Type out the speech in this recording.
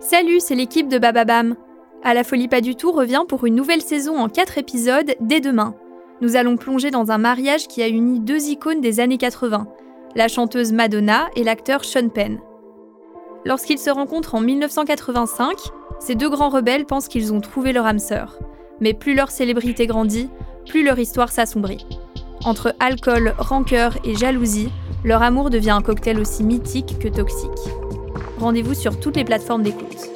Salut, c'est l'équipe de Bababam. À la folie pas du tout revient pour une nouvelle saison en 4 épisodes dès demain. Nous allons plonger dans un mariage qui a uni deux icônes des années 80, la chanteuse Madonna et l'acteur Sean Penn. Lorsqu'ils se rencontrent en 1985, ces deux grands rebelles pensent qu'ils ont trouvé leur âme sœur. Mais plus leur célébrité grandit, plus leur histoire s'assombrit. Entre alcool, rancœur et jalousie, leur amour devient un cocktail aussi mythique que toxique. Rendez-vous sur toutes les plateformes d'écoute.